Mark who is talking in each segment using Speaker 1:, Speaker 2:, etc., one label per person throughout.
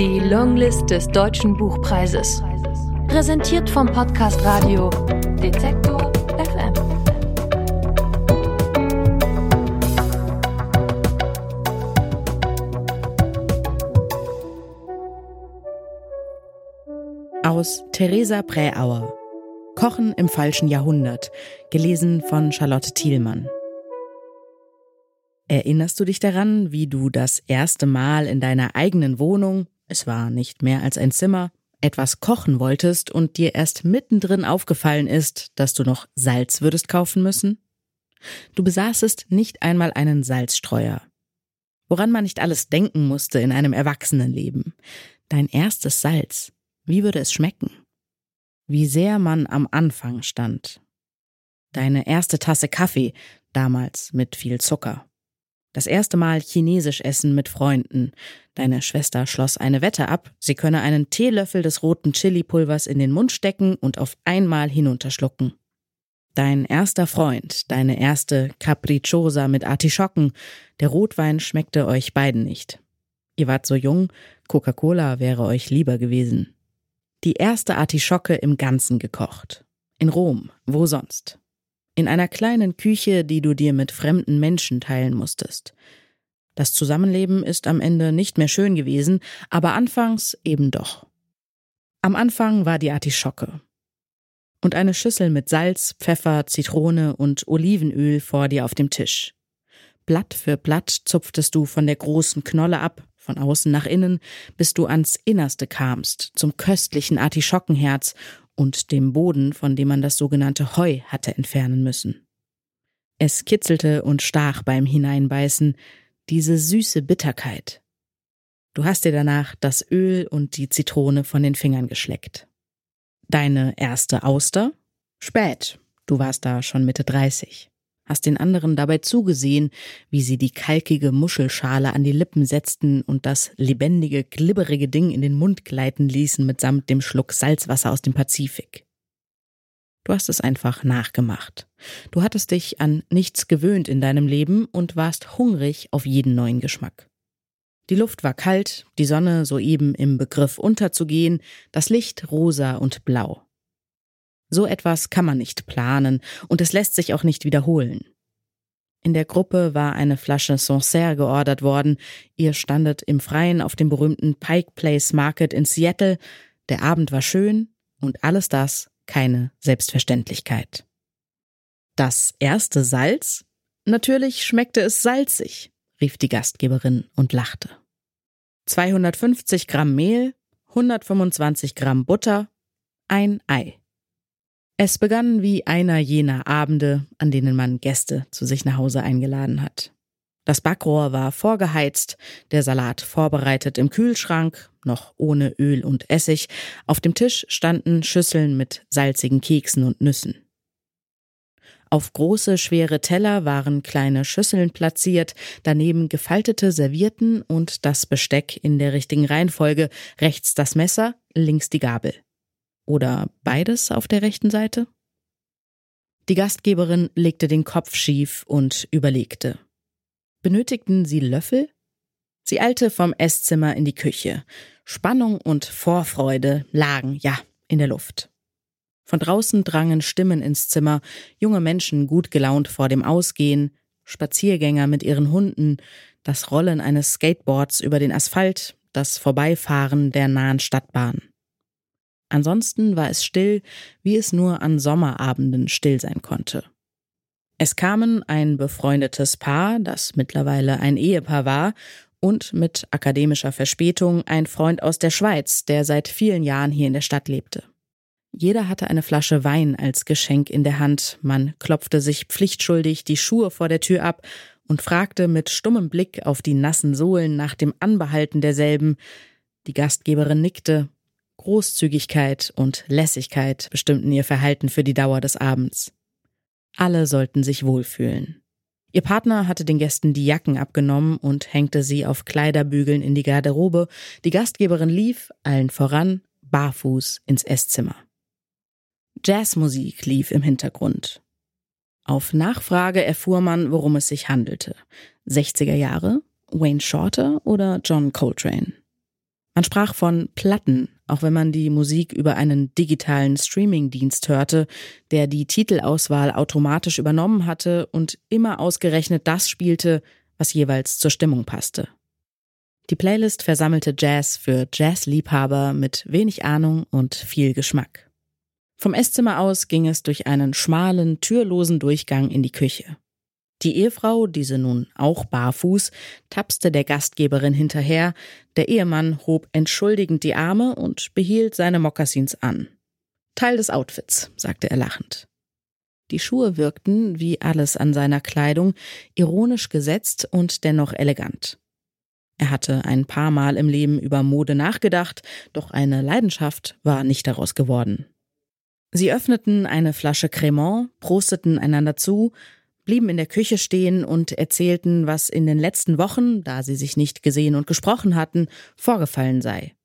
Speaker 1: Die Longlist des Deutschen Buchpreises. Präsentiert vom Podcast Radio Detektor FM.
Speaker 2: Aus Theresa Präauer. Kochen im falschen Jahrhundert. Gelesen von Charlotte Thielmann. Erinnerst du dich daran, wie du das erste Mal in deiner eigenen Wohnung, es war nicht mehr als ein Zimmer, etwas kochen wolltest und dir erst mittendrin aufgefallen ist, dass du noch Salz würdest kaufen müssen? Du besaßest nicht einmal einen Salzstreuer. Woran man nicht alles denken musste in einem Erwachsenenleben. Dein erstes Salz. Wie würde es schmecken? Wie sehr man am Anfang stand. Deine erste Tasse Kaffee, damals mit viel Zucker. Das erste Mal Chinesisch essen mit Freunden. Deine Schwester schloss eine Wette ab, sie könne einen Teelöffel des roten Chilipulvers in den Mund stecken und auf einmal hinunterschlucken. Dein erster Freund, deine erste Capricciosa mit Artischocken, der Rotwein schmeckte euch beiden nicht. Ihr wart so jung, Coca-Cola wäre euch lieber gewesen. Die erste Artischocke im Ganzen gekocht. In Rom, wo sonst? In einer kleinen Küche, die du dir mit fremden Menschen teilen musstest. Das Zusammenleben ist am Ende nicht mehr schön gewesen, aber anfangs eben doch. Am Anfang war die Artischocke. Und eine Schüssel mit Salz, Pfeffer, Zitrone und Olivenöl vor dir auf dem Tisch. Blatt für Blatt zupftest du von der großen Knolle ab, von außen nach innen, bis du ans Innerste kamst, zum köstlichen Artischockenherz und dem Boden, von dem man das sogenannte Heu hatte entfernen müssen. Es kitzelte und stach beim Hineinbeißen, diese süße Bitterkeit. Du hast dir danach das Öl und die Zitrone von den Fingern geschleckt. Deine erste Auster? Spät. Du warst da schon Mitte 30 hast den anderen dabei zugesehen, wie sie die kalkige Muschelschale an die Lippen setzten und das lebendige, glibberige Ding in den Mund gleiten ließen mitsamt dem Schluck Salzwasser aus dem Pazifik. Du hast es einfach nachgemacht. Du hattest dich an nichts gewöhnt in deinem Leben und warst hungrig auf jeden neuen Geschmack. Die Luft war kalt, die Sonne soeben im Begriff unterzugehen, das Licht rosa und blau. So etwas kann man nicht planen und es lässt sich auch nicht wiederholen. In der Gruppe war eine Flasche Sancerre geordert worden. Ihr standet im Freien auf dem berühmten Pike Place Market in Seattle. Der Abend war schön und alles das keine Selbstverständlichkeit. Das erste Salz? Natürlich schmeckte es salzig, rief die Gastgeberin und lachte. 250 Gramm Mehl, 125 Gramm Butter, ein Ei. Es begann wie einer jener Abende, an denen man Gäste zu sich nach Hause eingeladen hat. Das Backrohr war vorgeheizt, der Salat vorbereitet im Kühlschrank, noch ohne Öl und Essig. Auf dem Tisch standen Schüsseln mit salzigen Keksen und Nüssen. Auf große, schwere Teller waren kleine Schüsseln platziert, daneben gefaltete Servierten und das Besteck in der richtigen Reihenfolge, rechts das Messer, links die Gabel. Oder beides auf der rechten Seite? Die Gastgeberin legte den Kopf schief und überlegte. Benötigten sie Löffel? Sie eilte vom Esszimmer in die Küche. Spannung und Vorfreude lagen, ja, in der Luft. Von draußen drangen Stimmen ins Zimmer, junge Menschen gut gelaunt vor dem Ausgehen, Spaziergänger mit ihren Hunden, das Rollen eines Skateboards über den Asphalt, das Vorbeifahren der nahen Stadtbahn. Ansonsten war es still, wie es nur an Sommerabenden still sein konnte. Es kamen ein befreundetes Paar, das mittlerweile ein Ehepaar war, und mit akademischer Verspätung ein Freund aus der Schweiz, der seit vielen Jahren hier in der Stadt lebte. Jeder hatte eine Flasche Wein als Geschenk in der Hand, man klopfte sich pflichtschuldig die Schuhe vor der Tür ab und fragte mit stummem Blick auf die nassen Sohlen nach dem Anbehalten derselben. Die Gastgeberin nickte Großzügigkeit und Lässigkeit bestimmten ihr Verhalten für die Dauer des Abends. Alle sollten sich wohlfühlen. Ihr Partner hatte den Gästen die Jacken abgenommen und hängte sie auf Kleiderbügeln in die Garderobe. Die Gastgeberin lief, allen voran, barfuß ins Esszimmer. Jazzmusik lief im Hintergrund. Auf Nachfrage erfuhr man, worum es sich handelte. 60er Jahre, Wayne Shorter oder John Coltrane. Man sprach von Platten, auch wenn man die Musik über einen digitalen Streamingdienst hörte, der die Titelauswahl automatisch übernommen hatte und immer ausgerechnet das spielte, was jeweils zur Stimmung passte. Die Playlist versammelte Jazz für Jazzliebhaber mit wenig Ahnung und viel Geschmack. Vom Esszimmer aus ging es durch einen schmalen, türlosen Durchgang in die Küche. Die Ehefrau, diese nun auch barfuß, tapste der Gastgeberin hinterher, der Ehemann hob entschuldigend die Arme und behielt seine Mokassins an. Teil des Outfits, sagte er lachend. Die Schuhe wirkten, wie alles an seiner Kleidung, ironisch gesetzt und dennoch elegant. Er hatte ein paar Mal im Leben über Mode nachgedacht, doch eine Leidenschaft war nicht daraus geworden. Sie öffneten eine Flasche Cremant, prosteten einander zu, blieben in der Küche stehen und erzählten, was in den letzten Wochen, da sie sich nicht gesehen und gesprochen hatten, vorgefallen sei.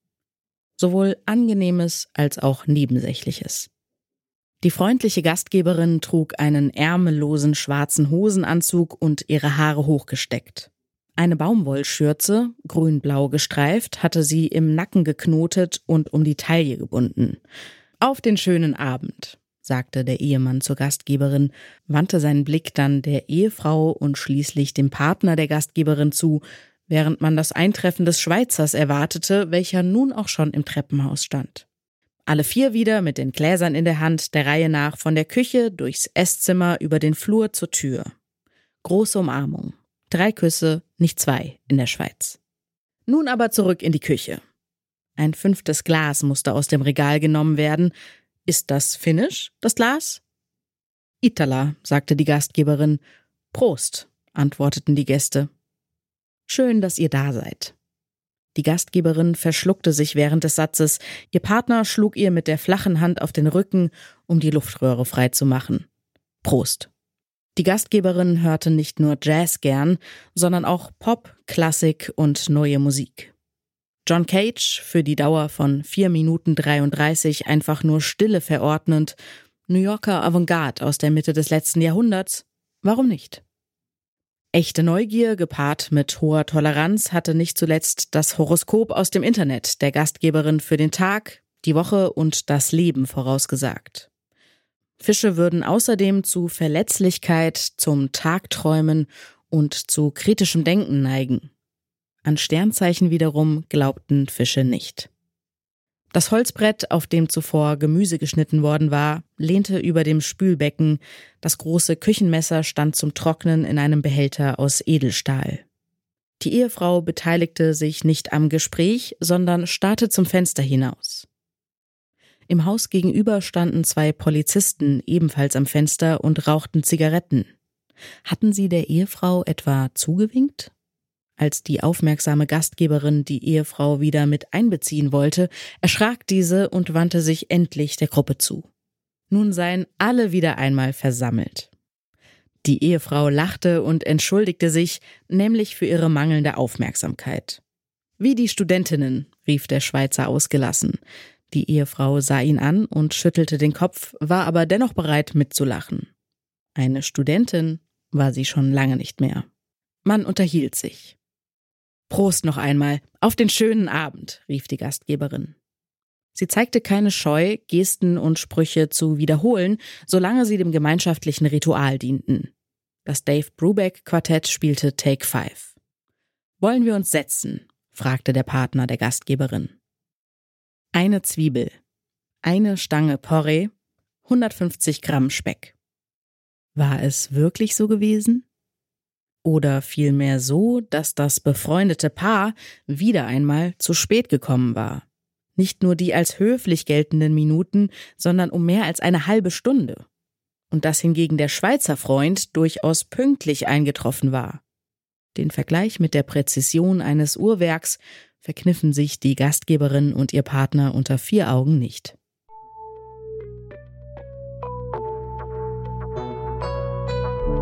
Speaker 2: Sowohl Angenehmes als auch Nebensächliches. Die freundliche Gastgeberin trug einen ärmellosen schwarzen Hosenanzug und ihre Haare hochgesteckt. Eine Baumwollschürze, grün-blau gestreift, hatte sie im Nacken geknotet und um die Taille gebunden. Auf den schönen Abend sagte der Ehemann zur Gastgeberin, wandte seinen Blick dann der Ehefrau und schließlich dem Partner der Gastgeberin zu, während man das Eintreffen des Schweizers erwartete, welcher nun auch schon im Treppenhaus stand. Alle vier wieder mit den Gläsern in der Hand der Reihe nach von der Küche durchs Esszimmer über den Flur zur Tür. Große Umarmung. Drei Küsse, nicht zwei, in der Schweiz. Nun aber zurück in die Küche. Ein fünftes Glas musste aus dem Regal genommen werden, ist das Finnisch, das Glas? Itala, sagte die Gastgeberin. Prost, antworteten die Gäste. Schön, dass ihr da seid. Die Gastgeberin verschluckte sich während des Satzes, ihr Partner schlug ihr mit der flachen Hand auf den Rücken, um die Luftröhre frei zu machen. Prost. Die Gastgeberin hörte nicht nur Jazz gern, sondern auch Pop, Klassik und neue Musik. John Cage für die Dauer von 4 Minuten 33 einfach nur Stille verordnend, New Yorker Avantgarde aus der Mitte des letzten Jahrhunderts, warum nicht? Echte Neugier gepaart mit hoher Toleranz hatte nicht zuletzt das Horoskop aus dem Internet der Gastgeberin für den Tag, die Woche und das Leben vorausgesagt. Fische würden außerdem zu Verletzlichkeit, zum Tagträumen und zu kritischem Denken neigen. An Sternzeichen wiederum glaubten Fische nicht. Das Holzbrett, auf dem zuvor Gemüse geschnitten worden war, lehnte über dem Spülbecken, das große Küchenmesser stand zum Trocknen in einem Behälter aus Edelstahl. Die Ehefrau beteiligte sich nicht am Gespräch, sondern starrte zum Fenster hinaus. Im Haus gegenüber standen zwei Polizisten ebenfalls am Fenster und rauchten Zigaretten. Hatten sie der Ehefrau etwa zugewinkt? Als die aufmerksame Gastgeberin die Ehefrau wieder mit einbeziehen wollte, erschrak diese und wandte sich endlich der Gruppe zu. Nun seien alle wieder einmal versammelt. Die Ehefrau lachte und entschuldigte sich, nämlich für ihre mangelnde Aufmerksamkeit. Wie die Studentinnen, rief der Schweizer ausgelassen. Die Ehefrau sah ihn an und schüttelte den Kopf, war aber dennoch bereit mitzulachen. Eine Studentin war sie schon lange nicht mehr. Man unterhielt sich. Prost noch einmal. Auf den schönen Abend, rief die Gastgeberin. Sie zeigte keine Scheu, Gesten und Sprüche zu wiederholen, solange sie dem gemeinschaftlichen Ritual dienten. Das Dave Brubeck Quartett spielte Take Five. Wollen wir uns setzen? fragte der Partner der Gastgeberin. Eine Zwiebel, eine Stange Porree, 150 Gramm Speck. War es wirklich so gewesen? Oder vielmehr so, dass das befreundete Paar wieder einmal zu spät gekommen war. Nicht nur die als höflich geltenden Minuten, sondern um mehr als eine halbe Stunde. Und dass hingegen der Schweizer Freund durchaus pünktlich eingetroffen war. Den Vergleich mit der Präzision eines Uhrwerks verkniffen sich die Gastgeberin und ihr Partner unter vier Augen nicht.